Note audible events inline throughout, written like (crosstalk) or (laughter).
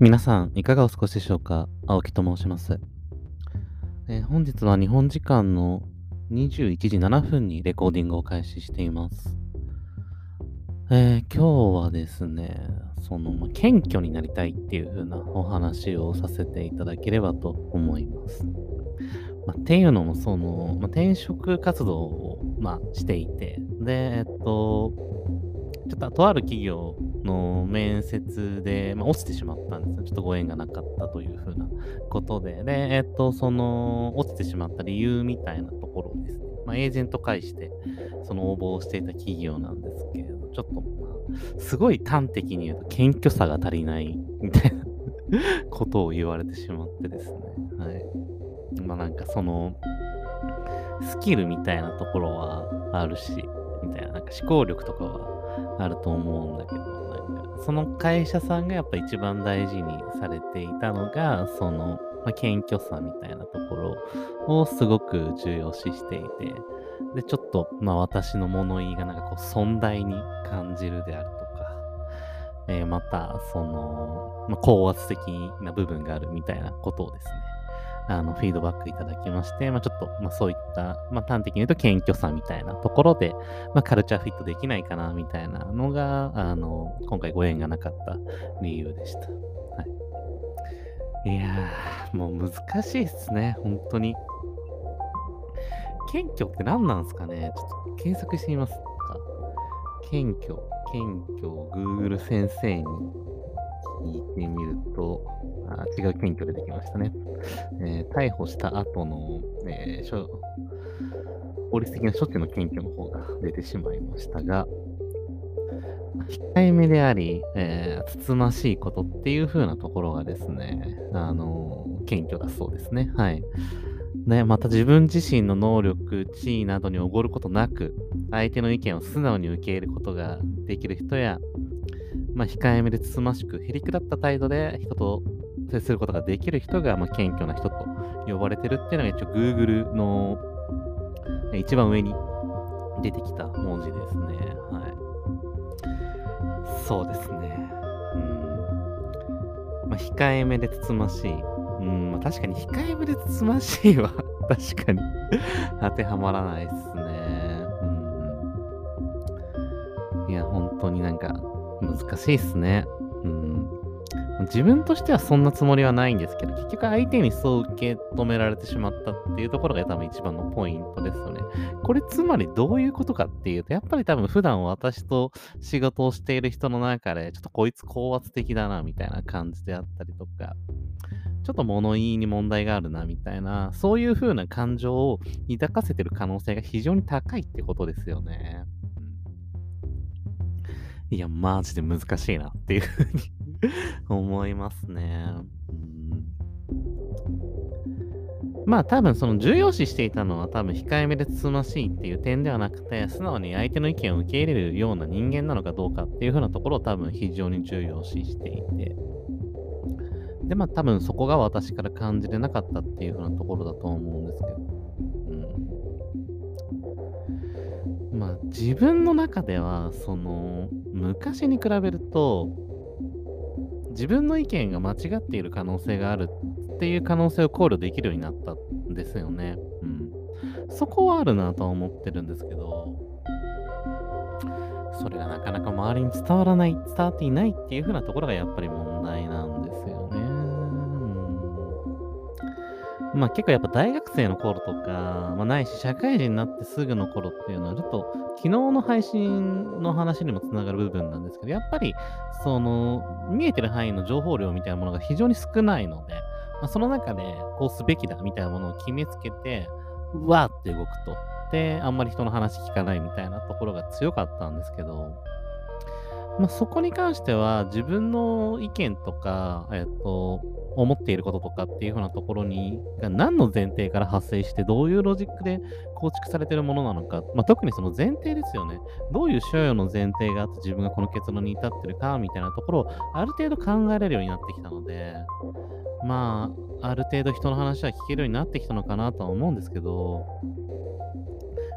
皆さん、いかがお過ごしでしょうか？青木と申します、えー本日は日本時間の21時7分にレコーディングを開始しています。えー今日はですね、その、ま謙虚になりたいっていう風なお話をさせていただければと思います。まあっていうのも、その、まあ転職活動を、まあ、していて、で、えっと、ちょっととある企業の面接で、まあ、落ちてしまったんですよ。ちょっとご縁がなかったというふうなことで。で、えっと、その、落ちてしまった理由みたいなところをですね、まあ、エージェント介して、その応募をしていた企業なんですけれど、ちょっと、まあ、すごい端的に言うと、謙虚さが足りないみたいなことを言われてしまってですね。はい。まあなんかその、スキルみたいなところはあるし、みたいな、なんか思考力とかはあると思うんだけど、その会社さんがやっぱ一番大事にされていたのが、その、まあ、謙虚さみたいなところをすごく重要視していて、で、ちょっと、まあ私の物言いがなんかこう、尊大に感じるであるとか、えーまた、その、まあ、高圧的な部分があるみたいなことをですね、あの、フィードバックいただきまして、まあ、ちょっと、まあ、そういった、まあ、端的に言うと謙虚さみたいなところで、まあ、カルチャーフィットできないかな、みたいなのが、あの、今回ご縁がなかった理由でした。はい。いやー、もう難しいっすね、本当に。謙虚って何なんですかね？ちょっと検索してみますか。謙虚、謙虚、Google 先生に聞いてみると、あ違う謙虚出てきましたね。えー逮捕した後の、えー法律的な処置の検挙の方が出てしまいましたが、控えめであり、えーつつましいことっていう風なところがですね、あのー謙虚だそうですね。はい。ね、また自分自身の能力、地位などにおごることなく、相手の意見を素直に受け入れることができる人や、まあ、控えめでつつましく、へりくだった態度で人と接することができる人が、まあ、謙虚な人と呼ばれてるっていうのが一応 Google の一番上に出てきた文字ですね。はい。そうですね。うん。まあ、控えめでつつましい。うん、まあ、確かに控えめでつつましいは (laughs) 確かに当てはまらないですね。うん。いや、本当になんか難しいっすね。うん。自分としてはそんなつもりはないんですけど、結局相手にそう受け止められてしまったっていうところが多分一番のポイントですよね。これつまりどういうことかっていうと、やっぱり多分普段私と仕事をしている人の中で、ちょっとこいつ高圧的だなみたいな感じであったりとか、ちょっと物言いに問題があるなみたいな、そういう風な感情を抱かせてる可能性が非常に高いってことですよね。いや、マジで難しいなっていう風に (laughs) 思いますね。うんまあ多分その重要視していたのは多分控えめでつつましいっていう点ではなくて、素直に相手の意見を受け入れるような人間なのかどうかっていう風なところを多分非常に重要視していて。で、まあ多分そこが私から感じれなかったっていう風なところだと思うんですけど。うん。まあ自分の中では、その、昔に比べると、自分の意見が間違っている可能性があるっていう可能性を考慮できるようになったんですよね。うん。そこはあるなとは思ってるんですけど、それがなかなか周りに伝わらない、伝わっていないっていう風なところがやっぱり問題まあ結構やっぱ大学生の頃とか、まあないし社会人になってすぐの頃っていうのはちょっと昨日の配信の話にもつながる部分なんですけど、やっぱりその見えてる範囲の情報量みたいなものが非常に少ないので、まあ、その中でこうすべきだみたいなものを決めつけて、うわーって動くと。で、あんまり人の話聞かないみたいなところが強かったんですけど、まあ、そこに関しては自分の意見とか、えっと、思っていることとかっていう風なところに、が何の前提から発生して、どういうロジックで構築されているものなのか、まあ、特にその前提ですよね。どういう所要の前提があって自分がこの結論に至ってるかみたいなところをある程度考えられるようになってきたので、まあ、ある程度人の話は聞けるようになってきたのかなとは思うんですけど、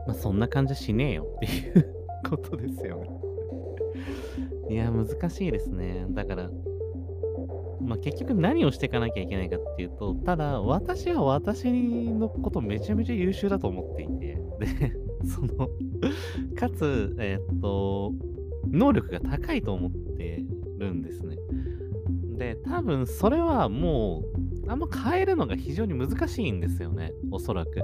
まあ、そんな感じはしねえよっていうことですよね。いや、難しいですね。だから、まあ、結局何をしていかなきゃいけないかっていうと、ただ、私は私のことめちゃめちゃ優秀だと思っていて、で、(laughs) その (laughs) かつ、えー、っと、能力が高いと思ってるんですね。で、多分それはもう、あんま変えるのが非常に難しいんですよね、おそらく。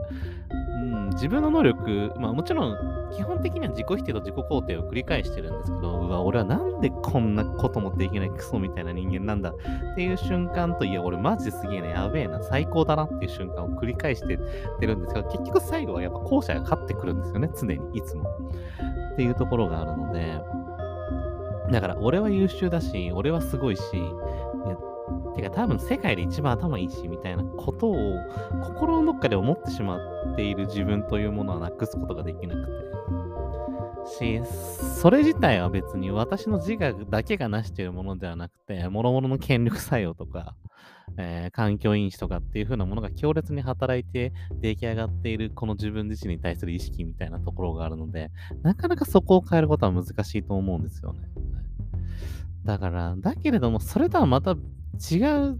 うん、自分の能力、まあもちろん基本的には自己否定と自己肯定を繰り返してるんですけど、うわ、俺はなんでこんなこともできないクソみたいな人間なんだっていう瞬間と、いや、俺マジですげえな、やべえな、最高だなっていう瞬間を繰り返してってるんですけど、結局最後はやっぱ後者が勝ってくるんですよね、常に、いつも。っていうところがあるので、だから俺は優秀だし、俺はすごいし、てか多分世界で一番頭いいし、みたいなことを心のどっかで思ってしまっている自分というものはなくすことができなくて。し、それ自体は別に私の自我だけが成しているものではなくて、諸々の権力作用とか、えー、環境因子とかっていう風なものが強烈に働いて出来上がっているこの自分自身に対する意識みたいなところがあるので、なかなかそこを変えることは難しいと思うんですよね。だから、だけれども、それとはまた違う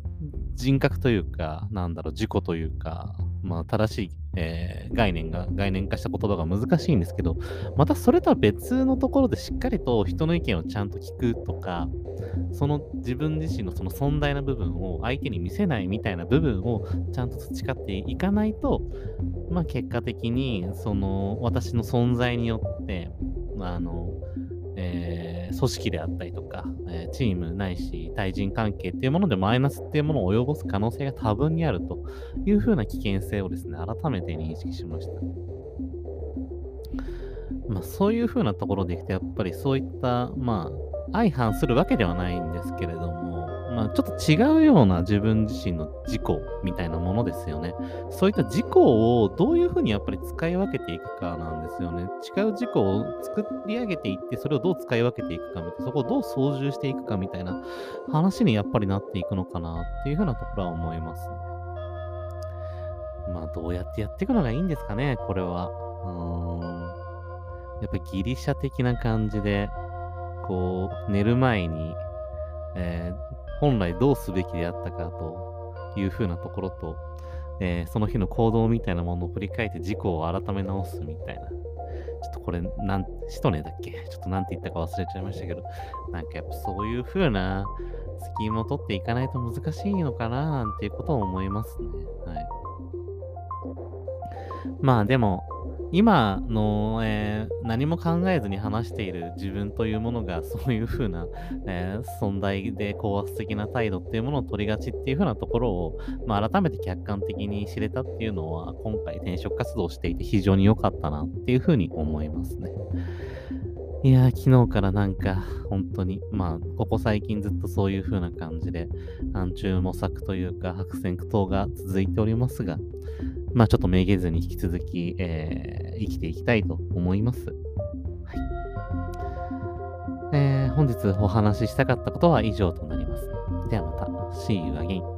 人格というか、なんだろう、自己というか、まあ、正しい、えー、概念が、概念化した言葉が難しいんですけど、またそれとは別のところでしっかりと人の意見をちゃんと聞くとか、その自分自身のその尊大な部分を相手に見せないみたいな部分をちゃんと培っていかないと、まあ結果的に、その私の存在によって、あの、えー、組織であったりとか、えー、チームないし対人関係っていうものでマイナスっていうものを及ぼす可能性が多分にあるというふうな危険性をですね、改めて認識しました。まあそういうふうなところでいくと、やっぱりそういった、まあ相反するわけではないんですけれども、まあ、ちょっと違うような自分自身の自己みたいなものですよね。そういった自己をどういうふうにやっぱり使い分けていくかなんですよね。違う自己を作り上げていって、それをどう使い分けていくかみたいな、そこをどう操縦していくかみたいな話にやっぱりなっていくのかなっていうふうなところは思いますね。まあ、どうやってやっていくのがいいんですかね、これは。うーん。やっぱりギリシャ的な感じで、こう、寝る前に、えー、本来どうすべきであったかというふうなところと、えー、その日の行動みたいなものを振り返って事故を改め直すみたいな。ちょっとこれ、なん、シトネだっけ？ちょっとなんて言ったか忘れちゃいましたけど、なんかやっぱそういう風なスキームを取っていかないと難しいのかななんていうことを思いますね。はい。まあでも、今の、えー、何も考えずに話している自分というものが、(laughs) そういうふうな、えー、存在で高圧的な態度っていうものを取りがちっていうふうなところを、まあ、改めて客観的に知れたっていうのは、今回転職活動をしていて非常に良かったなっていうふうに思いますね。いや、昨日からなんか、本当に、まあ、ここ最近ずっとそういう風な感じで、暗中模索というか、白戦苦闘が続いておりますが、まあちょっとめげずに引き続き、えー、生きていきたいと思います。はい。えー、本日お話ししたかったことは以上となります。ではまた。See you again.